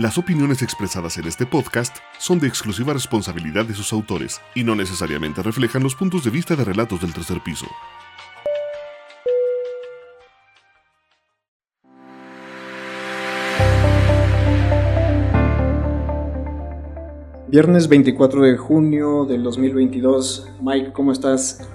Las opiniones expresadas en este podcast son de exclusiva responsabilidad de sus autores y no necesariamente reflejan los puntos de vista de Relatos del Tercer Piso. Viernes 24 de junio del 2022. Mike, ¿cómo estás?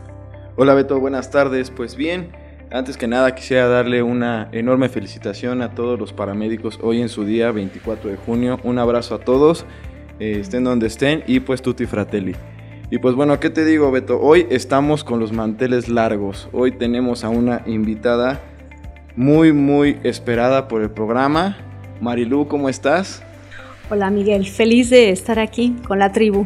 Hola Beto, buenas tardes. Pues bien, antes que nada quisiera darle una enorme felicitación a todos los paramédicos hoy en su día 24 de junio. Un abrazo a todos, eh, estén donde estén y pues tutti fratelli. Y pues bueno, ¿qué te digo Beto? Hoy estamos con los manteles largos. Hoy tenemos a una invitada muy muy esperada por el programa. Marilu, ¿cómo estás? Hola Miguel, feliz de estar aquí con la tribu.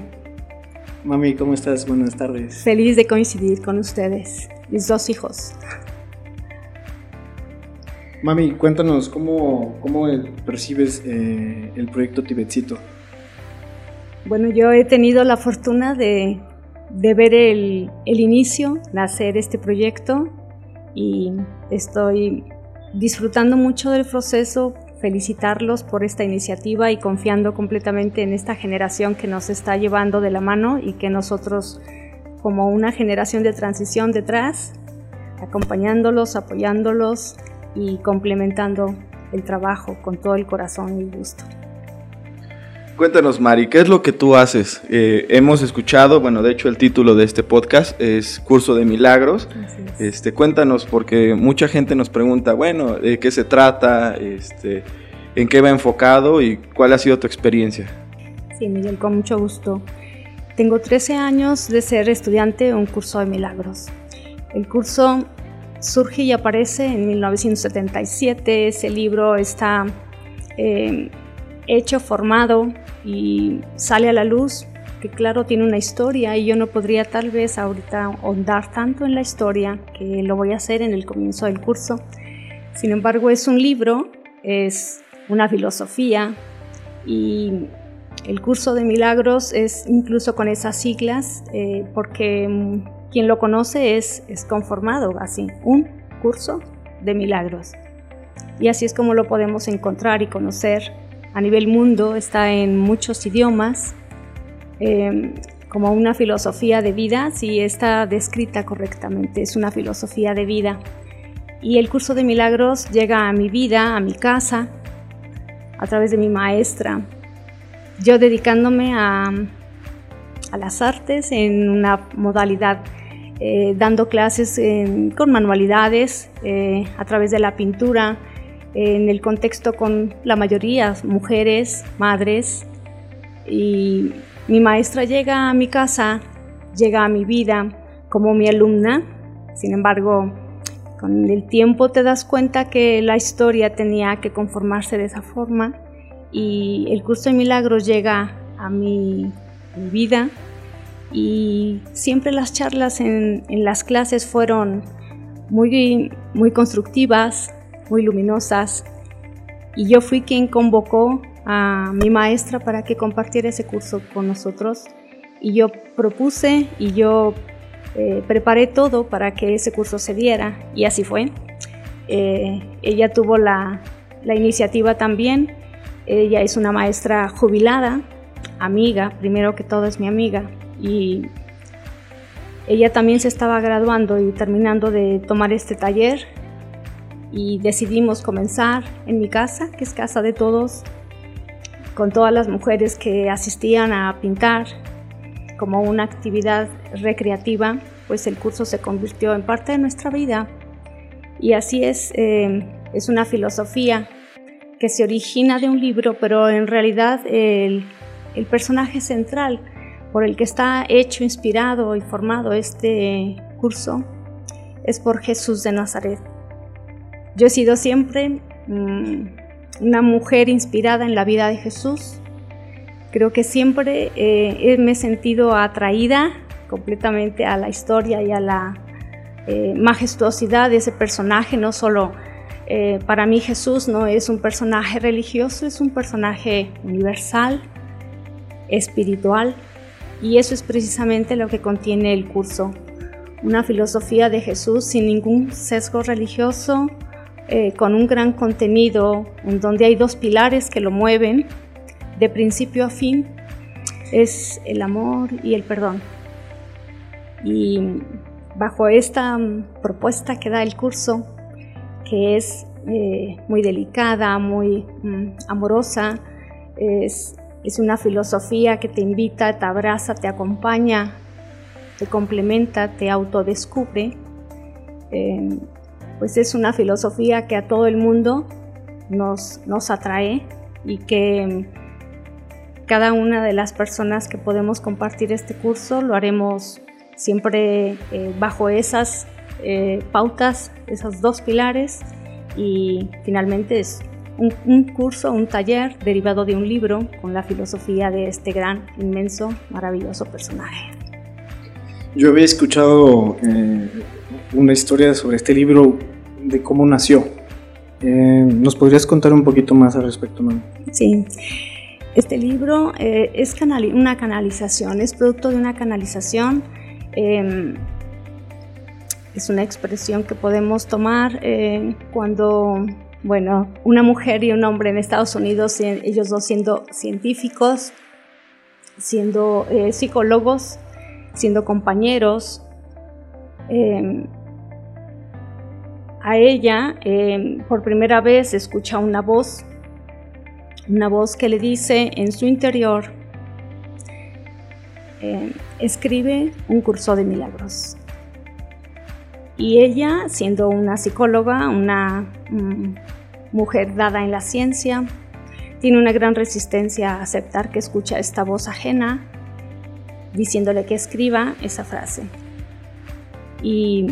Mami, ¿cómo estás? Buenas tardes. Feliz de coincidir con ustedes, mis dos hijos. Mami, cuéntanos, ¿cómo, cómo percibes eh, el proyecto Tibetcito? Bueno, yo he tenido la fortuna de, de ver el, el inicio, nacer este proyecto y estoy disfrutando mucho del proceso felicitarlos por esta iniciativa y confiando completamente en esta generación que nos está llevando de la mano y que nosotros como una generación de transición detrás, acompañándolos, apoyándolos y complementando el trabajo con todo el corazón y gusto. Cuéntanos, Mari, ¿qué es lo que tú haces? Eh, hemos escuchado, bueno, de hecho el título de este podcast es Curso de Milagros. Este, cuéntanos, porque mucha gente nos pregunta, bueno, ¿de qué se trata? Este, ¿En qué va enfocado? ¿Y cuál ha sido tu experiencia? Sí, Miguel, con mucho gusto. Tengo 13 años de ser estudiante de un curso de milagros. El curso surge y aparece en 1977. Ese libro está eh, hecho, formado y sale a la luz, que claro tiene una historia y yo no podría tal vez ahorita ahondar tanto en la historia que lo voy a hacer en el comienzo del curso. Sin embargo, es un libro, es una filosofía y el curso de milagros es incluso con esas siglas eh, porque mm, quien lo conoce es, es conformado así, un curso de milagros. Y así es como lo podemos encontrar y conocer a nivel mundo, está en muchos idiomas, em, como una filosofía de vida, si está descrita correctamente, es una filosofía de vida. Y el curso de milagros llega a mi vida, a mi casa, a través de mi maestra, yo dedicándome a, a las artes en una modalidad, eh, dando clases con manualidades eh, a través de la pintura, en el contexto con la mayoría, mujeres, madres. Y mi maestra llega a mi casa, llega a mi vida como mi alumna. Sin embargo, con el tiempo te das cuenta que la historia tenía que conformarse de esa forma y el curso de milagros llega a mi, vida y siempre las charlas en, en, las clases fueron muy, muy constructivas, muy luminosas. Y yo fui quien convocó a mi maestra para que compartiera ese curso con nosotros. Y yo propuse y yo eh, preparé todo para que ese curso se diera. Y así fue. Eh, ella tuvo la, la iniciativa también. Ella es una maestra jubilada, amiga, primero que todo es mi amiga. Y ella también se estaba graduando y terminando de tomar este taller y decidimos comenzar en mi casa, que es casa de todos, con todas las mujeres que asistían a pintar como una actividad recreativa, pues el curso se convirtió en parte de nuestra vida. Y así es, eh, es una filosofía que se origina de un libro, pero en realidad el, el personaje central por el que está hecho, inspirado y formado este curso es por Jesús de Nazaret. Yo he sido siempre mm, una mujer inspirada en la vida de Jesús. Creo que siempre eh, me he sentido atraída completamente a la historia y a la eh, majestuosidad de ese personaje, no solo eh, para mí Jesús no es un personaje religioso, es un personaje universal, espiritual, y eso es precisamente lo que contiene el curso. Una filosofía de Jesús sin ningún sesgo religioso, eh, con un gran contenido en donde hay dos pilares que lo mueven de principio a fin, es el amor y el perdón. Y bajo esta mm, propuesta que da el curso, que es eh, muy delicada, muy mm, amorosa, es, una filosofía que te invita, te abraza, te acompaña, te complementa, te autodescubre. Eh, pues es una filosofía que a todo el mundo nos, nos atrae y que cada una de las personas que podemos compartir este curso lo haremos siempre eh, bajo esas eh, pautas, esos dos pilares y finalmente es un, un, curso, un taller derivado de un libro con la filosofía de este gran, inmenso, maravilloso personaje. Yo había escuchado eh, una historia sobre este libro, de cómo nació. Eh, ¿Nos podrías contar un poquito más al respecto, Manu? Sí. Este libro eh, es una canalización, es producto de una canalización. Em, es una expresión que podemos tomar eh, cuando, bueno, una mujer y un hombre en Estados Unidos, ellos dos siendo científicos, siendo psicólogos, siendo compañeros, em, a ella em, por primera vez escucha una voz, una voz que le dice en su interior, em, escribe un curso de milagros. Y ella, siendo una psicóloga, una mm, mujer dada en la ciencia, tiene una gran resistencia a aceptar que escucha esta voz ajena diciéndole que escriba esa frase. Y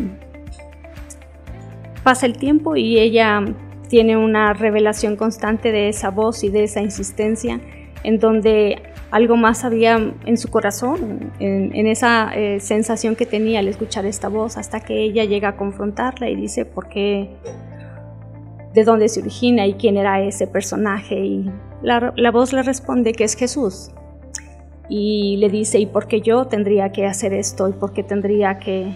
pasa el tiempo y ella tiene una revelación constante de esa voz y de esa insistencia en donde algo más había en su corazón, en, esa eh, sensación que tenía al escuchar esta voz, hasta que ella llega a confrontarla y dice por qué, de dónde se origina y quién era ese personaje. Y la, voz le responde que es Jesús. Y le dice, ¿y por qué yo tendría que hacer esto? ¿Y por qué tendría que,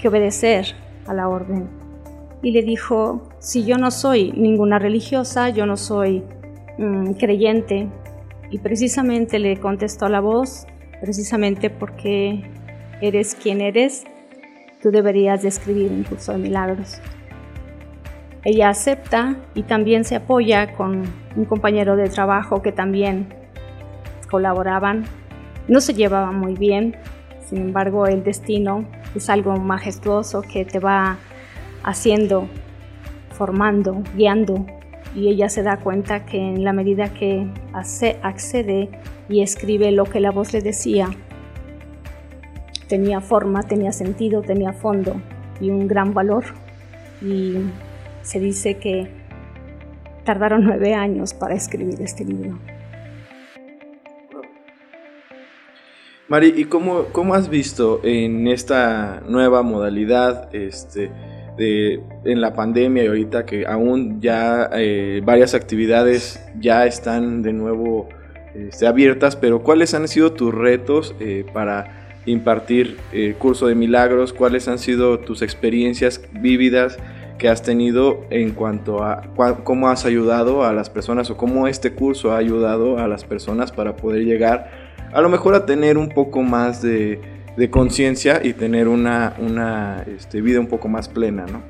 que obedecer a la orden? y le dijo, si yo no soy ninguna religiosa, yo no soy mm, creyente. Y precisamente le contestó la voz, precisamente porque eres quien eres, tú deberías de escribir un curso de milagros. Ella acepta y también se apoya con un compañero de trabajo que también colaboraban. No se llevaban muy bien, sin embargo el destino es algo majestuoso que te va haciendo, formando, guiando, y ella se da cuenta que en la medida que accede y escribe lo que la voz le decía, tenía forma, tenía sentido, tenía fondo y un gran valor. Y se dice que tardaron nueve años para escribir este libro. Mari, ¿y cómo, cómo has visto en esta nueva modalidad este, en la pandemia y ahorita que aún ya eh, varias actividades ya están de nuevo este, abiertas, pero ¿cuáles han sido tus retos eh, para impartir el curso de milagros? ¿Cuáles han sido tus experiencias vívidas que has tenido en cuanto a cómo has ayudado a las personas o cómo este curso ha ayudado a las personas para poder llegar a lo mejor a tener un poco más de de conciencia y tener una, una este, vida un poco más plena, ¿no?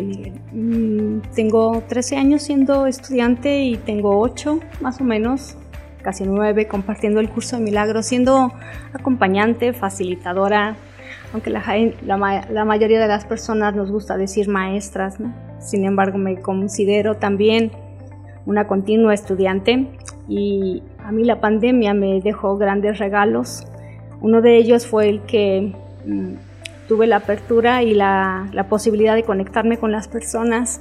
Mm, tengo 13 años siendo estudiante y tengo 8 más o menos, casi 9, compartiendo el curso de milagros, siendo acompañante, facilitadora, aunque la, la, la, mayoría de las personas nos gusta decir maestras, sin embargo me considero también una continua estudiante y a mí la pandemia me dejó grandes regalos uno de ellos fue el que mm, tuve la apertura y la, posibilidad de conectarme con las personas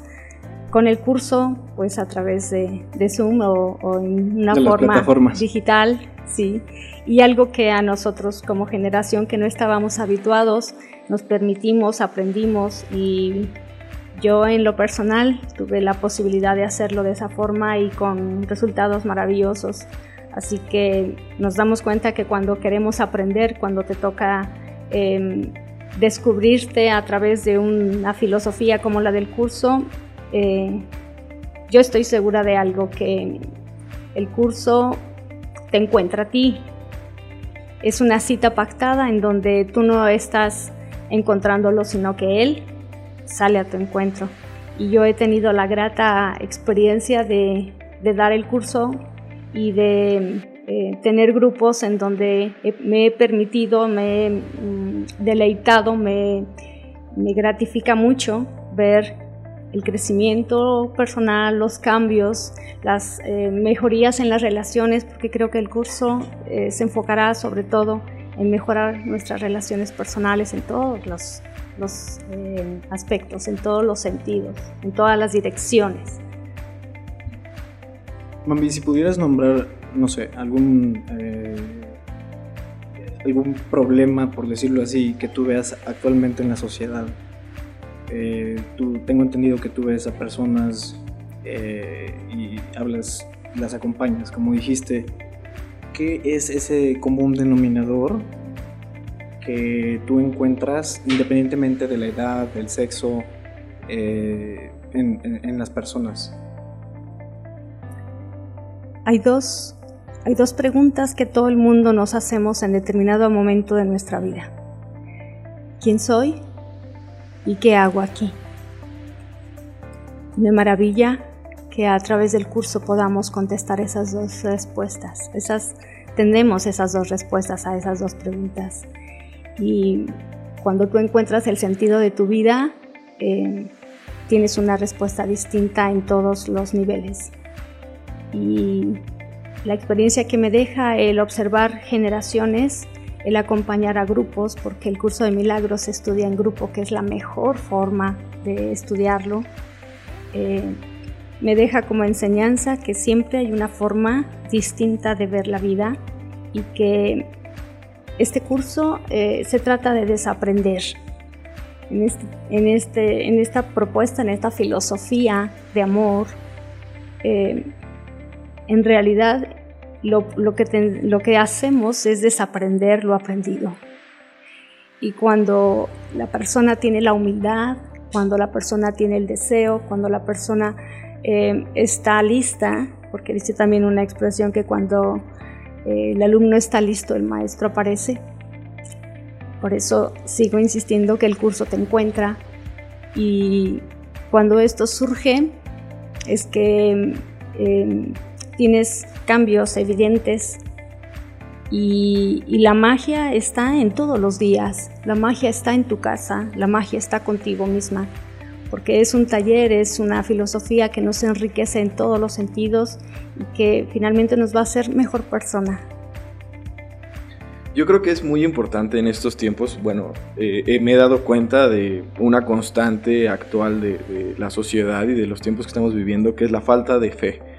con el curso, pues a través de, Zoom o, en una forma digital sí. Y algo que a nosotros como generación que no estábamos habituados, nos permitimos, aprendimos y yo en lo personal tuve la posibilidad de hacerlo de esa forma y con resultados maravillosos. Así que nos damos cuenta que cuando queremos aprender, cuando te toca em, descubrirte a través de una filosofía como la del curso, eh, yo estoy segura de algo, que el curso te encuentra a ti. Es una cita pactada en donde tú no estás encontrándolo, sino que él sale a tu encuentro. Y yo he tenido la grata experiencia de, de dar el curso y de eh, tener grupos en donde me he permitido, me he mm, deleitado, me, me gratifica mucho ver el crecimiento personal, los cambios, las eh, mejorías en las relaciones, porque creo que el curso eh, se enfocará sobre todo en mejorar nuestras relaciones personales en todos los, los aspectos, en todos los sentidos, en todas las direcciones. Mami, si pudieras nombrar, no sé, algún, eh, algún problema, por decirlo así, que tú veas actualmente en la sociedad. Eh, tú, tengo entendido que tú ves a personas eh, y hablas, las acompañas, como dijiste. ¿Qué es ese común denominador que tú encuentras independientemente de la edad, del sexo, en las personas? Hay dos, hay dos preguntas que todo el mundo nos hacemos en determinado momento de nuestra vida. ¿Quién soy? ¿Y qué hago aquí? Me maravilla que a través del curso podamos contestar esas dos respuestas. Esas, tendremos esas dos respuestas a esas dos preguntas. Y cuando tú encuentras el sentido de tu vida, eh, tienes una respuesta distinta en todos los niveles y la experiencia que me deja el observar generaciones, el acompañar a grupos, porque el curso de milagros se estudia en grupo, que es la mejor forma de estudiarlo, eh, me deja como enseñanza que siempre hay una forma distinta de ver la vida y que este curso eh, se trata de desaprender. En, este, en, este, en, esta propuesta, en esta filosofía de amor, eh, en realidad lo, que lo que hacemos es desaprender lo aprendido. Y cuando la persona tiene la humildad, cuando la persona tiene el deseo, cuando la persona eh, está lista, porque dice también una expresión que cuando eh, el alumno está listo, el maestro aparece. Por eso sigo insistiendo que el curso te encuentra y cuando esto surge es que eh, tienes cambios evidentes y, la magia está en todos los días, la magia está en tu casa, la magia está contigo misma, porque es un taller, es una filosofía que nos enriquece en todos los sentidos y que finalmente nos va a hacer mejor persona. Yo creo que es muy importante en estos tiempos, bueno, eh, eh, me he dado cuenta de una constante actual de la sociedad y de los tiempos que estamos viviendo, que es la falta de fe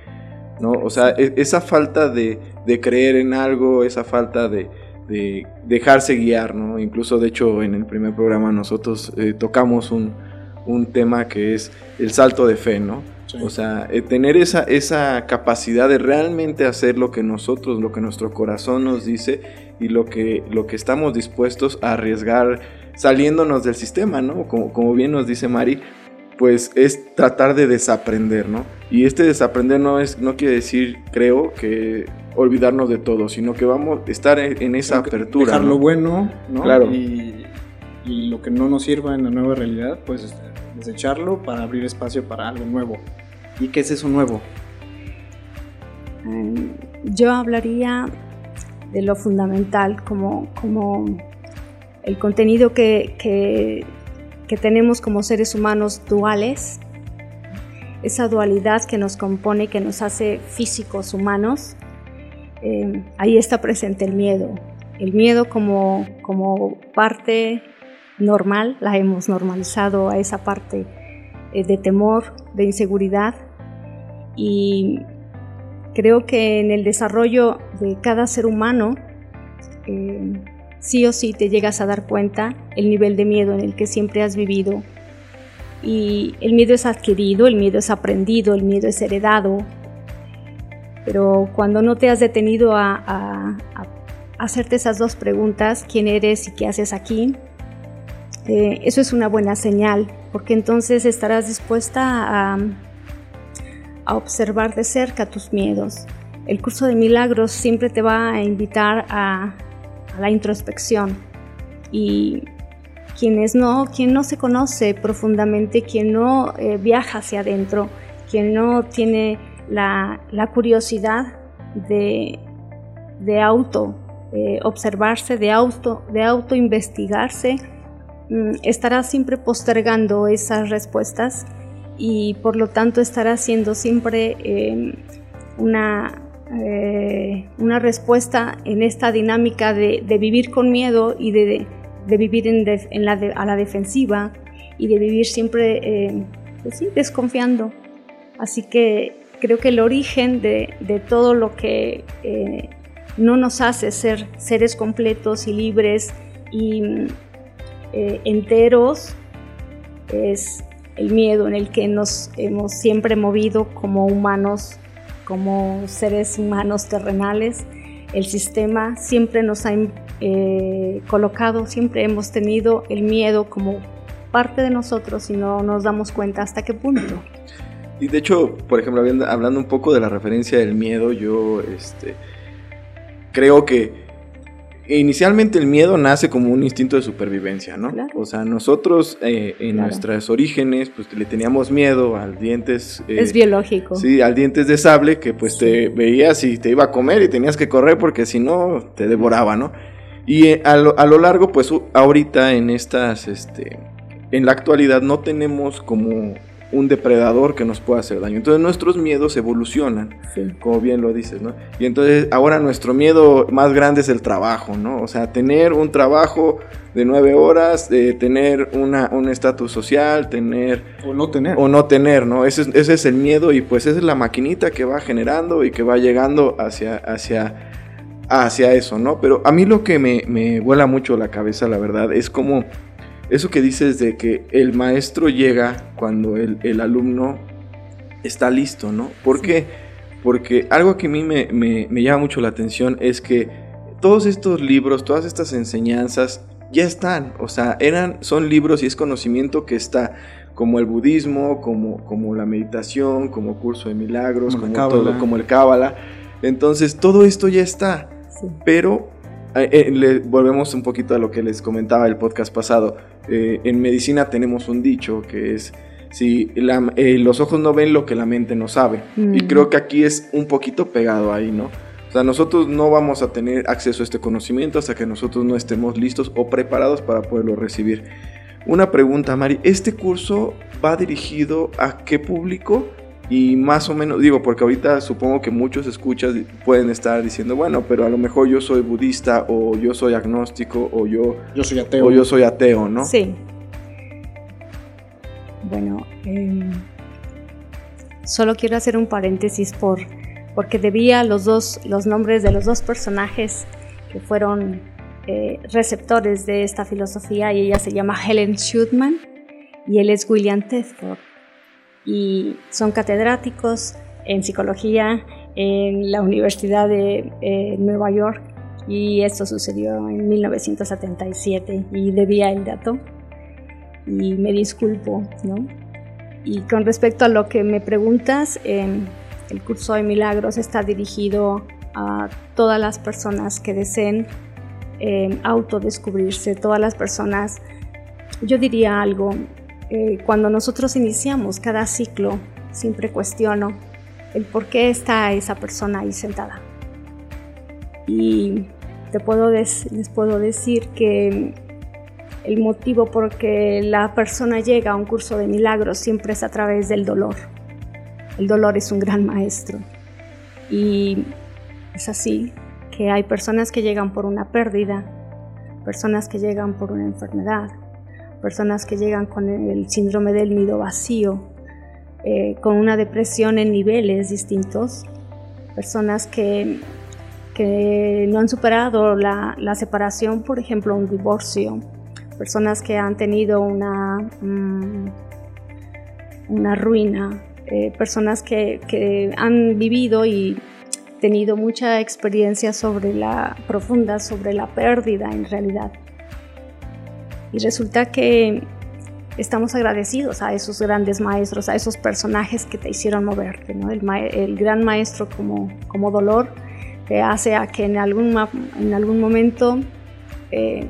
¿no? O sea, e, esa falta de, creer en algo, esa falta de, dejarse guiar, ¿no? Incluso, de hecho, en el primer programa nosotros eh, tocamos un, tema que es el salto de fe, ¿no? O sea, eh, tener esa, esa capacidad de realmente hacer lo que nosotros, lo que nuestro corazón nos dice y lo que, lo que estamos dispuestos a arriesgar saliéndonos del sistema, ¿no? Como, como bien nos dice Mari, pues es tratar de desaprender, ¿no? Y este desaprender no es no quiere decir, creo, que olvidarnos de todo, sino que vamos a estar en, esa apertura. Dejar lo bueno, ¿no? Claro. Y, lo que no nos sirva en la nueva realidad, pues desecharlo para abrir espacio para algo nuevo. ¿Y qué es eso nuevo? Mm, yo hablaría de lo fundamental como, como el contenido que, que que tenemos como seres humanos duales, esa dualidad que nos compone, que nos hace físicos humanos, eh, ahí está presente el miedo. El miedo como, como parte normal, la hemos normalizado a esa parte eh, de temor, de inseguridad. Y creo que en el desarrollo de cada ser humano, eh, sí o sí te llegas a dar cuenta el nivel de miedo en el que siempre has vivido. Y el miedo es adquirido, el miedo es aprendido, el miedo es heredado. Pero cuando no te has detenido a, hacerte esas dos preguntas, quién eres y qué haces aquí, eh, eso es una buena señal, porque entonces estarás dispuesta a, a observar de cerca tus miedos. El curso de milagros siempre te va a invitar a, la introspección. Y quienes no, quien no se conoce profundamente, quien no eh, viaja hacia adentro, quien no tiene la, curiosidad de, de auto eh, observarse, de auto, de auto investigarse, mm, estará siempre postergando esas respuestas y por lo tanto estará siendo siempre em, una, eh, una respuesta en esta dinámica de, vivir con miedo y de, vivir en, a la defensiva y de vivir siempre em, pues desconfiando. Así que creo que el origen de, todo lo que eh, no nos hace ser seres completos y libres y eh, enteros es el miedo en el que nos hemos siempre movido como humanos, como seres humanos terrenales. El sistema siempre nos ha eh, colocado, siempre hemos tenido el miedo como parte de nosotros y no nos damos cuenta hasta qué punto. Y de hecho, por ejemplo, hablando un poco de la referencia del miedo, yo este, creo que Inicialmente el miedo nace como un instinto de supervivencia, ¿no? O sea, nosotros eh, en nuestros orígenes, pues le teníamos miedo al dientes... Eh, es biológico. Sí, al dientes de sable que pues te veías y te iba a comer y tenías que correr porque si no te devoraba, ¿no? Y eh, a, lo, a, lo, largo, pues ahorita en estas, este, en la actualidad no tenemos como un depredador que nos pueda hacer daño. Entonces nuestros miedos evolucionan, como bien lo dices, ¿no? Y entonces ahora nuestro miedo más grande es el trabajo, ¿no? O sea, tener un trabajo de nueve horas, de tener una, un estatus social, tener... O no tener. O no tener, ¿no? Ese, ese, es el miedo y pues esa es la maquinita que va generando y que va llegando hacia... hacia hacia eso, ¿no? Pero a mí lo que me, me vuela mucho la cabeza, la verdad, es como eso que dices de que el maestro llega cuando el, alumno está listo, ¿no? ¿Por qué? Porque algo que a mí me, llama mucho la atención es que todos estos libros, todas estas enseñanzas ya están, o sea, eran, son libros y es conocimiento que está, como el budismo, como, como la meditación, como curso de milagros, como, todo, como el cábala. Entonces, todo esto ya está, pero eh, eh, le, volvemos un poquito a lo que les comentaba el podcast pasado. Eh, en medicina tenemos un dicho que es, si los ojos no ven lo que la mente no sabe. Y creo que aquí es un poquito pegado ahí, ¿no? O sea, nosotros no vamos a tener acceso a este conocimiento hasta que nosotros no estemos listos o preparados para poderlo recibir. Una pregunta, Mari, ¿este curso va dirigido a qué público? Y más o menos, digo, porque ahorita supongo que muchos escuchas pueden estar diciendo, bueno, pero a lo mejor yo soy budista o yo soy agnóstico o yo, yo soy ateo. O yo soy ateo, ¿no? Sí. Bueno, em, solo quiero hacer un paréntesis por, porque debía los, dos, los nombres de los dos personajes que fueron eh, receptores de esta filosofía y ella se llama Helen Schutman y él es William Tedford y son catedráticos en psicología en la Universidad de eh, Nueva York y esto sucedió en 1977 y debía el dato y me disculpo, ¿no? Y con respecto a lo que me preguntas, em, el curso de milagros está dirigido a todas las personas que deseen em, autodescubrirse, todas las personas, yo diría algo, eh, cuando nosotros iniciamos cada ciclo, siempre cuestiono el por qué está esa persona ahí sentada. Y te puedo les puedo decir que el motivo por que la persona llega a un curso de milagros siempre es a través del dolor. El dolor es un gran maestro. Y es así que hay personas que llegan por una pérdida, personas que llegan por una enfermedad, personas que llegan con el síndrome del nido vacío, eh, con una depresión en niveles distintos, personas que, que no han superado la, la, separación, por ejemplo, un divorcio, personas que han tenido una, mm, una ruina, eh, personas que, que, han vivido y tenido mucha experiencia sobre la profunda, sobre la pérdida en realidad. Y resulta que estamos agradecidos a esos grandes maestros, a esos personajes que te hicieron moverte, ¿no? el, el, gran maestro como, como dolor te hace a que en algún, en algún momento eh,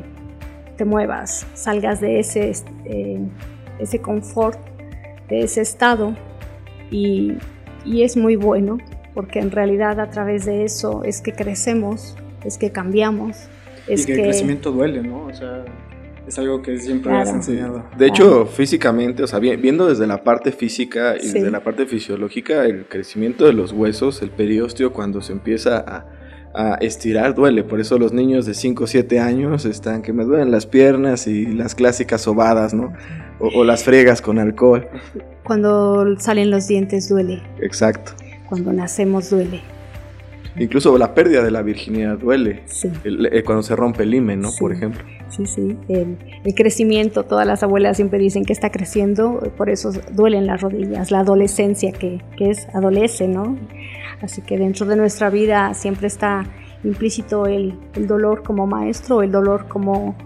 te muevas, salgas de ese, eh, ese confort, de ese estado y, y es muy bueno porque en realidad a través de eso es que crecemos, es que cambiamos. Es y que, el crecimiento duele, ¿no? O sea, es algo que siempre has enseñado. De hecho, físicamente, o sea, viendo desde la parte física y desde la parte fisiológica, el crecimiento de los huesos, el periósteo, cuando se empieza a, a estirar, duele. Por eso los niños de 5 o 7 años están que me duelen las piernas y las clásicas sobadas, ¿no? O, o las fregas con alcohol. Cuando salen los dientes duele. Exacto. Cuando nacemos duele. Incluso la pérdida de la virginidad duele. Sí. El- eh, cuando se rompe el himen, ¿no? Sí. Por ejemplo. Sí, sí. El, crecimiento, todas las abuelas siempre dicen que está creciendo, por eso duelen las rodillas, la adolescencia que, que es adolece, ¿no? Así que dentro de nuestra vida siempre está implícito el, el dolor como maestro, el dolor como,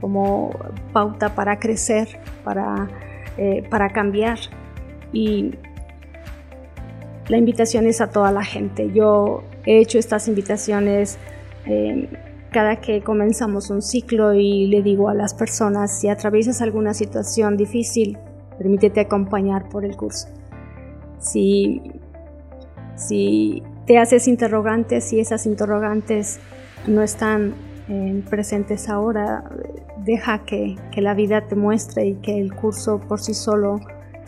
como pauta para crecer, para, eh, para cambiar. Y la invitación es a toda la gente. Yo he hecho estas invitaciones eh, cada que comenzamos un ciclo y le digo a las personas, si atraviesas alguna situación difícil, permítete acompañar por el curso. Si, si te haces interrogantes y esas interrogantes no están eh, presentes ahora, deja que, que, la vida te muestre y que el curso por sí solo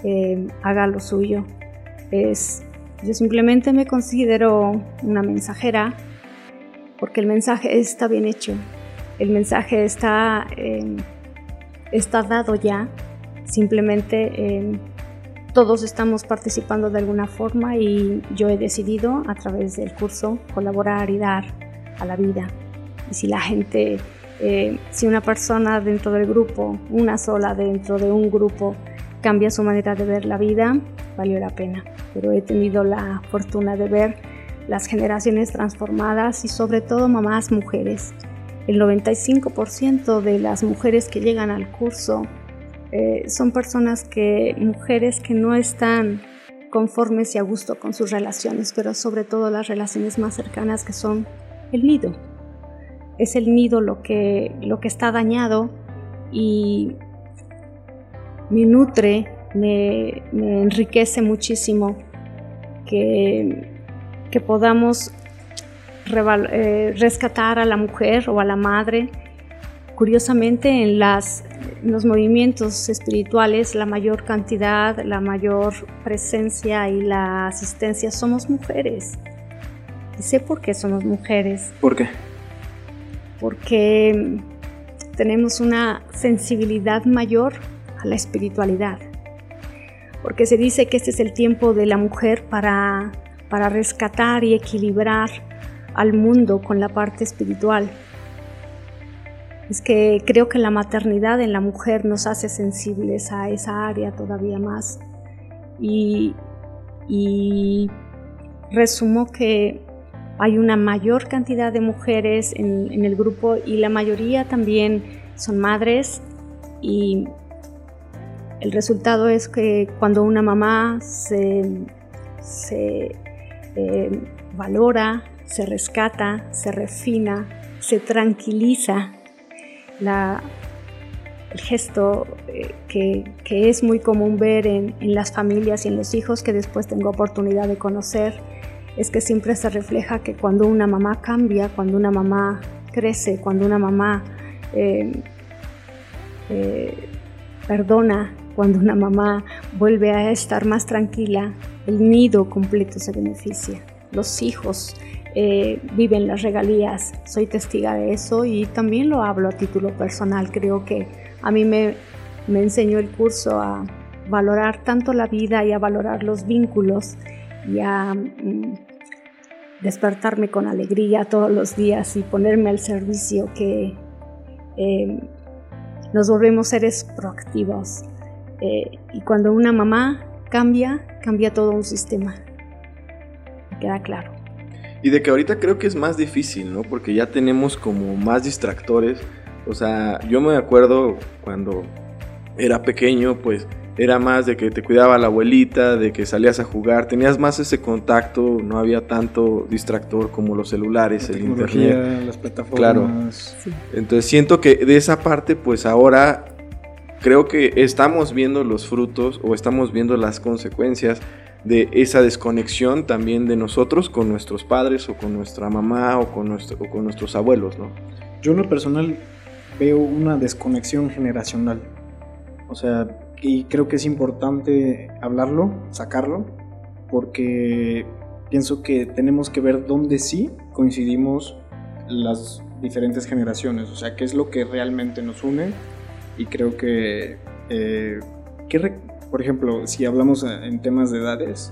eh, haga lo suyo. Es, yo simplemente me considero una mensajera porque el mensaje está bien hecho, el mensaje está, eh, está dado ya, simplemente eh, todos estamos participando de alguna forma y yo he decidido a través del curso colaborar y dar a la vida. Y si la gente, eh, si una persona dentro del grupo, una sola dentro de un grupo, cambia su manera de ver la vida, valió la pena. Pero he tenido la fortuna de ver las generaciones transformadas y sobre todo mamás mujeres. El 95% de las mujeres que llegan al curso eh, son personas que, mujeres que no están conformes y a gusto con sus relaciones, pero sobre todo las relaciones más cercanas que son el nido. Es el nido lo que, lo que está dañado y me nutre, me, me enriquece muchísimo que que podamos eh, rescatar a la mujer o a la madre. Curiosamente, en, las, en los movimientos espirituales, la mayor cantidad, la mayor presencia y la asistencia somos mujeres. Y sé por qué somos mujeres. ¿Por qué? Porque tenemos una sensibilidad mayor a la espiritualidad. Porque se dice que este es el tiempo de la mujer para para rescatar y equilibrar al mundo con la parte espiritual. Es que creo que la maternidad en la mujer nos hace sensibles a esa área todavía más. Y, resumo que hay una mayor cantidad de mujeres en, en, el grupo y la mayoría también son madres y el resultado es que cuando una mamá se, se eh, valora, se rescata, se refina, se tranquiliza. El gesto eh, que, es muy común ver en, en, las familias y en los hijos que después tengo oportunidad de conocer, es que siempre se refleja que cuando una mamá cambia, cuando una mamá crece, cuando una mamá eh, perdona, cuando una mamá vuelve a estar más tranquila, el nido completo se beneficia. Los hijos eh, viven las regalías, soy testiga de eso y también lo hablo a título personal. Creo que a mí me, me enseñó el curso a valorar tanto la vida y a valorar los vínculos y a, despertarme con alegría todos los días y ponerme al servicio que eh, nos volvemos seres proactivos. Eh, y cuando una mamá cambia, cambia todo un sistema. queda claro. Y de que ahorita creo que es más difícil, ¿no? Porque ya tenemos como más distractores. O sea, yo me acuerdo cuando era pequeño, pues era más de que te cuidaba la abuelita, de que salías a jugar, tenías más ese contacto, no había tanto distractor como los celulares, el internet, las plataformas. Claro. Entonces siento que de esa parte, pues ahora creo que estamos viendo los frutos o estamos viendo las consecuencias de esa desconexión también de nosotros con nuestros padres o con nuestra mamá o con, nuestro, o con nuestros abuelos, ¿no? Yo en lo personal veo una desconexión generacional. O sea, y creo que es importante hablarlo, sacarlo, porque pienso que tenemos que ver dónde sí coincidimos las diferentes generaciones, o sea, qué es lo que realmente nos une y creo que, eh, por ejemplo, si hablamos en temas de edades,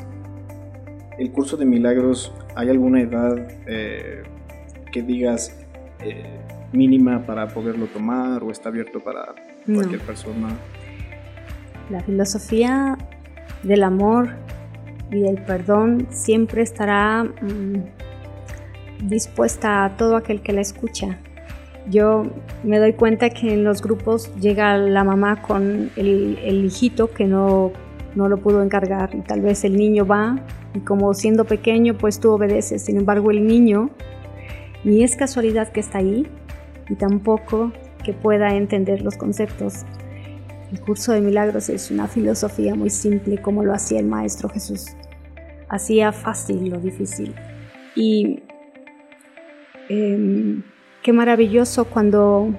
el curso de milagros, ¿hay alguna edad eh, que digas eh, mínima para poderlo tomar o está abierto para cualquier persona? La filosofía del amor y del perdón siempre estará mm, dispuesta a todo aquel que la escucha. Yo me doy cuenta que en los grupos llega la mamá con el, hijito que no, no lo pudo encargar y tal vez el niño va y como siendo pequeño pues tú obedeces. Sin embargo el niño ni es casualidad que está ahí y tampoco que pueda entender los conceptos. El curso de milagros es una filosofía muy simple como lo hacía el Maestro Jesús. Hacía fácil lo difícil. Y em, qué maravilloso cuando,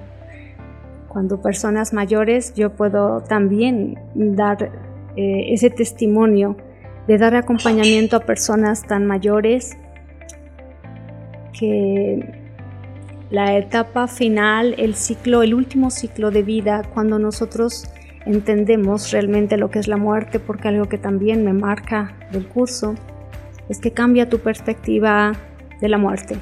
cuando personas mayores yo puedo también dar eh, ese testimonio de dar acompañamiento a personas tan mayores que la etapa final, el ciclo, el último ciclo de vida, cuando nosotros entendemos realmente lo que es la muerte, porque algo que también me marca del curso es que cambia tu perspectiva de la muerte.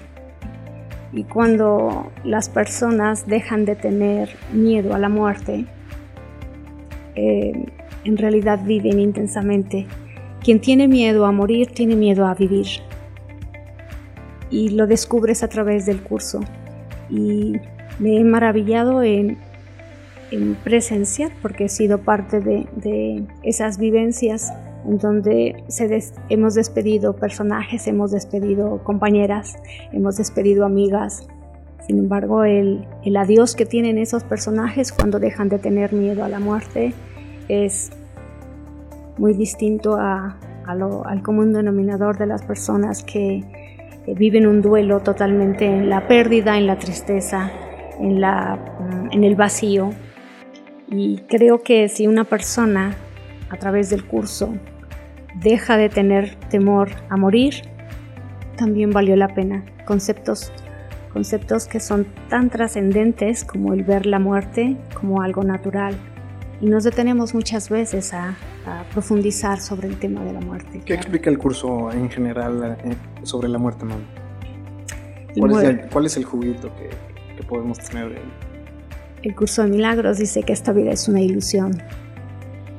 Y cuando las personas dejan de tener miedo a la muerte, eh, en realidad viven intensamente. Quien tiene miedo a morir tiene miedo a vivir. Y lo descubres a través del curso. Y me he maravillado en en presenciar, porque he sido parte de, esas vivencias en donde se hemos despedido personajes, hemos despedido compañeras, hemos despedido amigas. Sin embargo, el, adiós que tienen esos personajes cuando dejan de tener miedo a la muerte es muy distinto al común denominador de las personas que viven un duelo totalmente en la pérdida, en la tristeza, en, la, en el vacío, y creo que si una persona a través del curso deja de tener temor a morir, también valió la pena. Conceptos, conceptos que son tan trascendentes como el ver la muerte como algo natural. Y nos detenemos muchas veces a, profundizar sobre el tema de la muerte. ¿Qué explica el curso en general eh, sobre la muerte, mamá? ¿Cuál, es el, juguito que, que podemos tener? El curso de milagros dice que esta vida es una ilusión.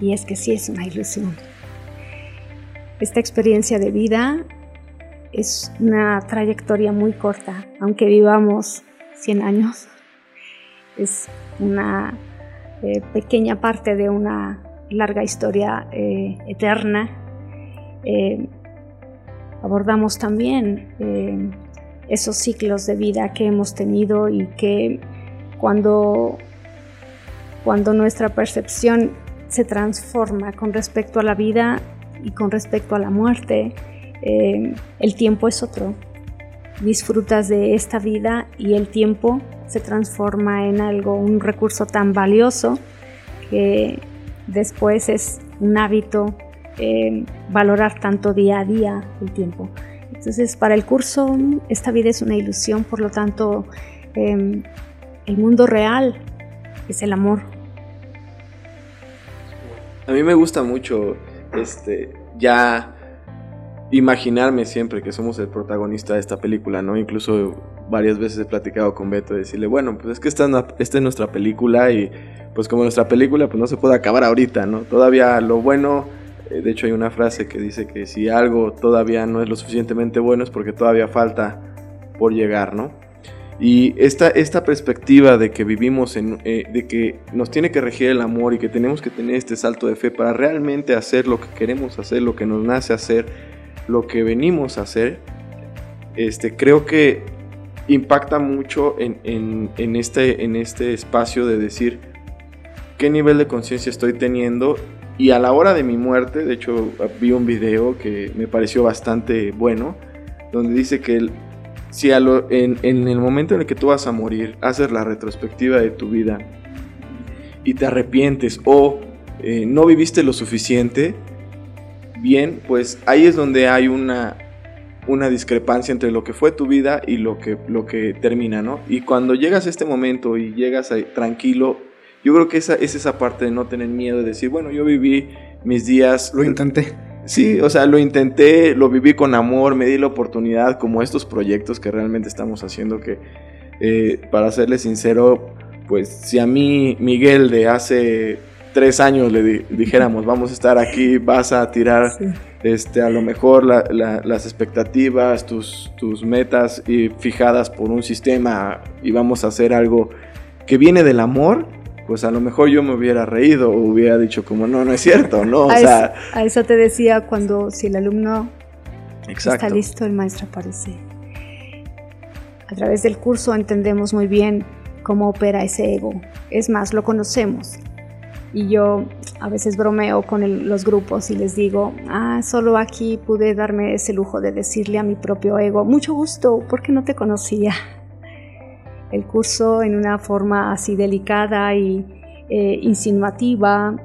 Y es que sí es una ilusión. Esta experiencia de vida es una trayectoria muy corta, aunque vivamos 100 años. Es una eh, pequeña parte de una larga historia eh, eterna. Eh, abordamos también esos ciclos de vida que hemos tenido y que cuando, cuando nuestra percepción se transforma con respecto a la vida y con respecto a la muerte, eh, el tiempo es otro. Disfrutas de esta vida y el tiempo se transforma en algo, un recurso tan valioso que después es un hábito eh, valorar tanto día a día el tiempo. Entonces, para el curso, esta vida es una ilusión, por lo tanto, em, el mundo real es el amor. A mí me gusta mucho, este, ya imaginarme siempre que somos el protagonista de esta película, ¿no? Incluso varias veces he platicado con Beto de decirle, bueno, pues es que esta, esta es nuestra película y pues como nuestra película pues no se puede acabar ahorita, ¿no? Todavía lo bueno, eh, de hecho hay una frase que dice que si algo todavía no es lo suficientemente bueno es porque todavía falta por llegar, ¿no? Y esta, esta perspectiva de que vivimos en, eh, de que nos tiene que regir el amor y que tenemos que tener este salto de fe para realmente hacer lo que queremos hacer, lo que nos nace hacer, lo que venimos a hacer, este, creo que impacta mucho en, en, este, en este espacio de decir qué nivel de conciencia estoy teniendo. Y a la hora de mi muerte, de hecho vi un video que me pareció bastante bueno, donde dice que el, si en, el momento en el que tú vas a morir, haces la retrospectiva de tu vida y te arrepientes o eh, no viviste lo suficiente, bien, pues ahí es donde hay una, una discrepancia entre lo que fue tu vida y lo que, lo que termina, ¿no? Y cuando llegas a este momento y llegas tranquilo, yo creo que esa es esa parte de no tener miedo, de decir, bueno, yo viví mis días... Lo intenté. Sí, o sea, lo intenté, lo viví con amor, me di la oportunidad, como estos proyectos que realmente estamos haciendo, que eh, para serle sincero, pues si a mí Miguel de hace tres años le dijéramos, vamos a estar aquí, vas a tirar este, a lo mejor las expectativas, tus, tus metas y fijadas por un sistema y vamos a hacer algo que viene del amor, pues a lo mejor yo me hubiera reído o hubiera dicho como, no, no es cierto, ¿no? O a, sea, eso, a eso te decía cuando si el alumno está listo, el maestro aparece. A través del curso entendemos muy bien cómo opera ese ego. Es más, lo conocemos. Y yo a veces bromeo con los grupos y les digo, ah, solo aquí pude darme ese lujo de decirle a mi propio ego, mucho gusto, porque no te conocía el curso en una forma así delicada y eh, insinuativa,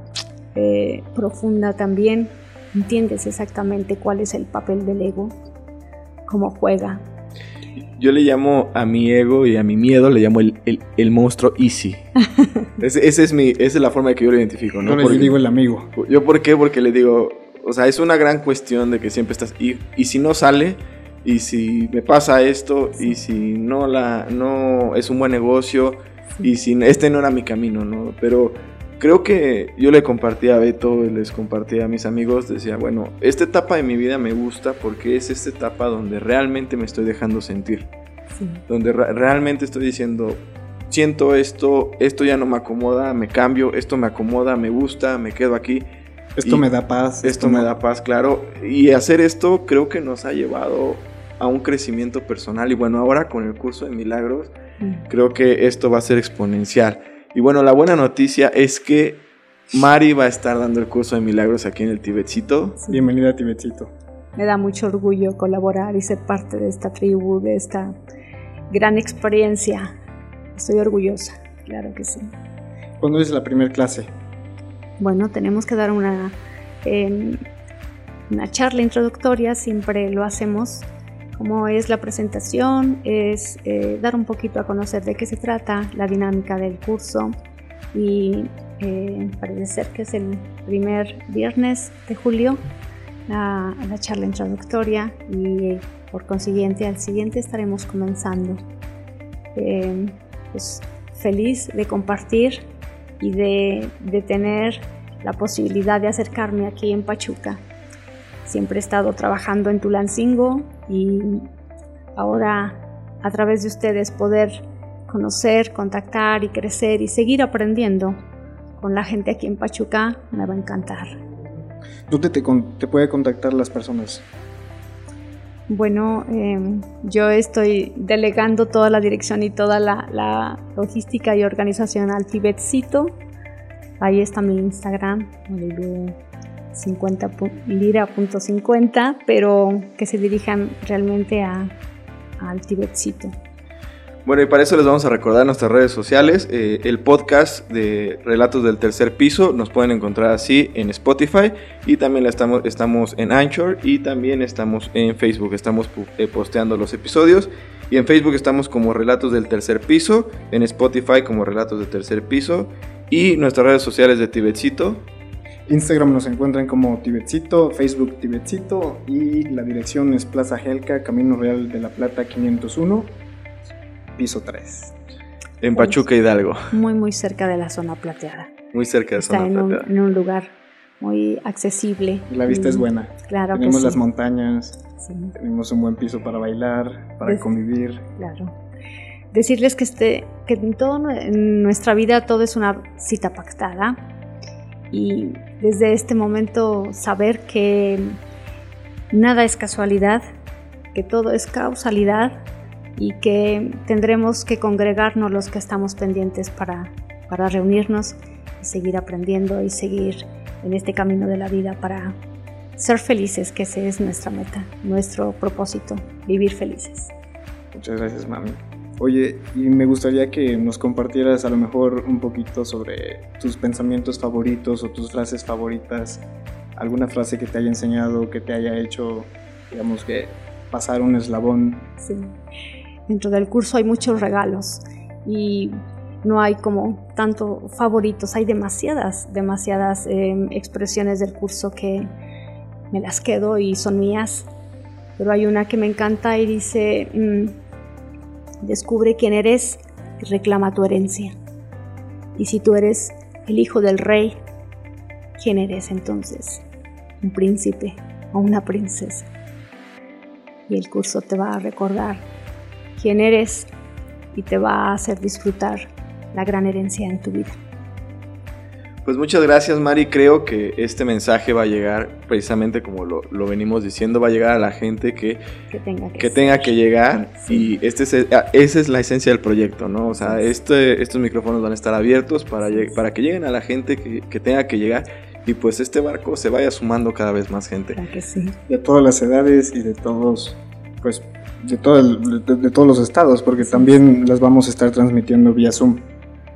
eh, profunda también. Entiendes exactamente cuál es el papel del ego, cómo juega. Yo le llamo a mi ego y a mi miedo, le llamo el, el, monstruo easy. ese, es mi, esa es la forma de que yo lo identifico, ¿no? Yo le digo el amigo. ¿Yo por qué? Porque le digo, o sea, es una gran cuestión de que siempre estás... Y, y si no sale, y si me pasa esto y si no la no es un buen negocio y si este no era mi camino, ¿no? Pero creo que yo le compartí a Beto, les compartí a mis amigos, decía, bueno, esta etapa de mi vida me gusta porque es esta etapa donde realmente me estoy dejando sentir. Donde realmente estoy diciendo, siento esto, esto ya no me acomoda, me cambio, esto me acomoda, me gusta, me quedo aquí. Esto me da paz. Esto, me da paz, claro. Y hacer esto creo que nos ha llevado a un crecimiento personal. Y bueno, ahora con el curso de milagros, mm. creo que esto va a ser exponencial. Y bueno, la buena noticia es que Mari va a estar dando el curso de milagros aquí en el Tibetcito. Bienvenida a Tibetcito. Me da mucho orgullo colaborar y ser parte de esta tribu, de esta gran experiencia. Estoy orgullosa, claro que sí. ¿Cuándo es la primera clase? Bueno, tenemos que dar una, una charla introductoria, siempre lo hacemos como es la presentación, es eh, dar un poquito a conocer de qué se trata, la dinámica del curso y eh, parece ser que es el primer viernes de julio la, la charla introductoria y por consiguiente al siguiente estaremos comenzando. Eh, pues feliz de compartir y de, de tener la posibilidad de acercarme aquí en Pachuca. Siempre he estado trabajando en Tulancingo, y ahora a través de ustedes poder conocer, contactar y crecer y seguir aprendiendo con la gente aquí en Pachuca me va a encantar. ¿Dónde te, te puede contactar las personas? Bueno, em, yo estoy delegando toda la dirección y toda la, logística y organización al Tibetcito. Ahí está mi Instagram, 50 lira.50, pero que se dirijan realmente a, al Tibetcito. Bueno, y para eso les vamos a recordar nuestras redes sociales. Eh, el podcast de Relatos del Tercer Piso nos pueden encontrar así en Spotify y también estamos, estamos en Anchor y también estamos en Facebook. Estamos eh, posteando los episodios y en Facebook estamos como Relatos del Tercer Piso, en Spotify como Relatos del Tercer Piso y nuestras redes sociales de Tibetcito Instagram nos encuentran como Tibetcito, Facebook Tibetcito y la dirección es Plaza Gelca, Camino Real de la Plata 501, piso 3. En Pachuca Hidalgo. Muy, muy cerca de la zona plateada. Muy cerca de la zona en un, plateada. en un lugar muy accesible. Y la vista es Mm, buena. Claro que Tenemos sí. las montañas, Sí, tenemos un buen piso para bailar, para Pues- convivir. claro. Decirles que, este, que en, todo, en nuestra vida todo es una cita pactada y desde este momento saber que nada es casualidad, que todo es causalidad y que tendremos que congregarnos los que estamos pendientes para, para reunirnos y seguir aprendiendo y seguir en este camino de la vida para ser felices, que ese es nuestra meta, nuestro propósito, vivir felices. Muchas gracias, mami. Oye, y me gustaría que nos compartieras a lo mejor un poquito sobre tus pensamientos favoritos o tus frases favoritas. Alguna frase que te haya enseñado, que te haya hecho, digamos que, pasar un eslabón. Sí. Dentro del curso hay muchos regalos y no hay como tanto favoritos, hay demasiadas, demasiadas eh, expresiones del curso que me las quedo y son mías, pero hay una que me encanta y dice, mm, descubre quién eres y reclama tu herencia. Y si tú eres el hijo del rey, ¿quién eres entonces? Un príncipe o una princesa. Y el curso te va a recordar quién eres y te va a hacer disfrutar la gran herencia en tu vida. Pues muchas gracias, Mari. Creo que este mensaje va a llegar precisamente como lo, lo venimos diciendo, va a llegar a la gente que, Que tenga que, que tenga que llegar Sí. y este es, ah, esa es la esencia del proyecto, ¿no? O sea, Sí. este, estos micrófonos van a estar abiertos para, para que lleguen a la gente que, que tenga que llegar y pues este barco se vaya sumando cada vez más gente. Que sí. De todas las edades y de todos, pues, de, todo el- de, de todos los estados, porque también las vamos a estar transmitiendo vía Zoom.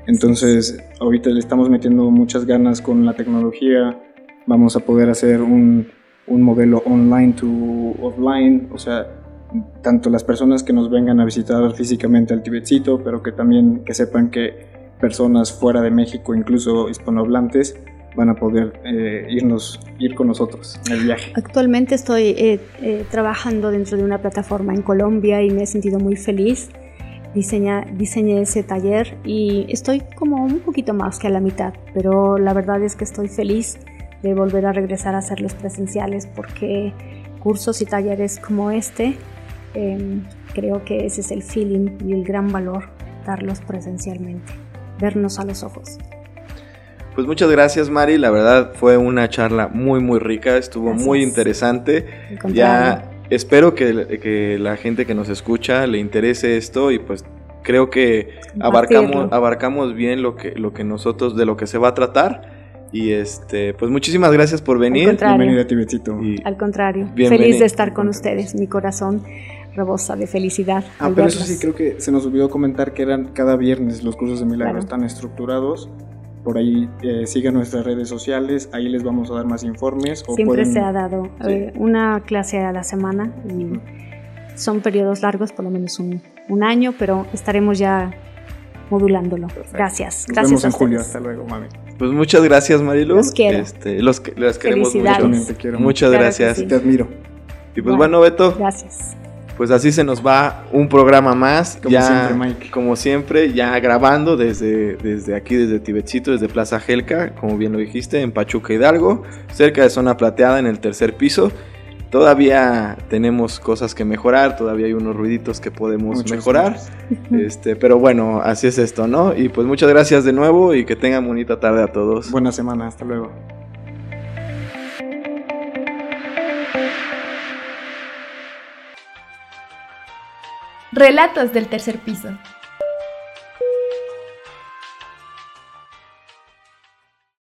Entonces, ahorita le estamos metiendo muchas ganas con la tecnología. Vamos a poder hacer un, un modelo online to offline, o sea, tanto las personas que nos vengan a visitar físicamente al Tibetcito, pero que también que sepan que personas fuera de México, incluso hispanohablantes, van a poder eh, irnos, ir con nosotros en el viaje. Actualmente estoy eh, eh, trabajando dentro de una plataforma en Colombia y me he sentido muy feliz. Diseña, diseñé ese taller y estoy como un poquito más que a la mitad, pero la verdad es que estoy feliz de volver a regresar a hacerlos presenciales porque cursos y talleres como este, eh, creo que ese es el feeling y el gran valor, darlos presencialmente, vernos a los ojos. Pues muchas gracias, Mari. La verdad fue una charla muy, muy rica. Estuvo Gracias. muy interesante. Ya espero que, que la gente que nos escucha le interese esto y pues creo que abarcamos, abarcamos bien lo que, lo que nosotros, de lo que se va a tratar. Y este, pues muchísimas gracias por venir. Bienvenida, Tibetcito. Y- Al contrario, Bienvenido. feliz de estar con ustedes. Mi corazón rebosa de felicidad. Ah, pero eso sí, creo que se nos olvidó comentar que eran cada viernes los cursos de milagros Claro. están estructurados. Por ahí eh, sigan nuestras redes sociales, ahí les vamos a dar más informes. O Siempre pueden- se ha dado Sí. eh, una clase a la semana y son periodos largos, por lo menos un, un año, pero estaremos ya modulándolo. Perfecto. Gracias. Nos Gracias vemos a en julio. ustedes. Hasta luego, mami. Pues muchas gracias, Marilu. Los quiero. Este, los, las queremos Felicidades. mucho. Te quiero Muchas Claro que gracias. sí. Te admiro. Y pues Bueno. bueno, Beto, Gracias. Pues así se nos va un programa más. Como ya, siempre, Mike. Como siempre, ya grabando desde, desde aquí, desde Tibetcito, desde Plaza Gelca, como bien lo dijiste, en Pachuca Hidalgo, cerca de Zona Plateada, en el tercer piso. Todavía tenemos cosas que mejorar, todavía hay unos ruiditos que podemos mejorar. Este, pero bueno, así es esto, ¿no? Y pues muchas gracias de nuevo y que tengan bonita tarde a todos. Buena semana. Hasta luego. Relatos del tercer piso.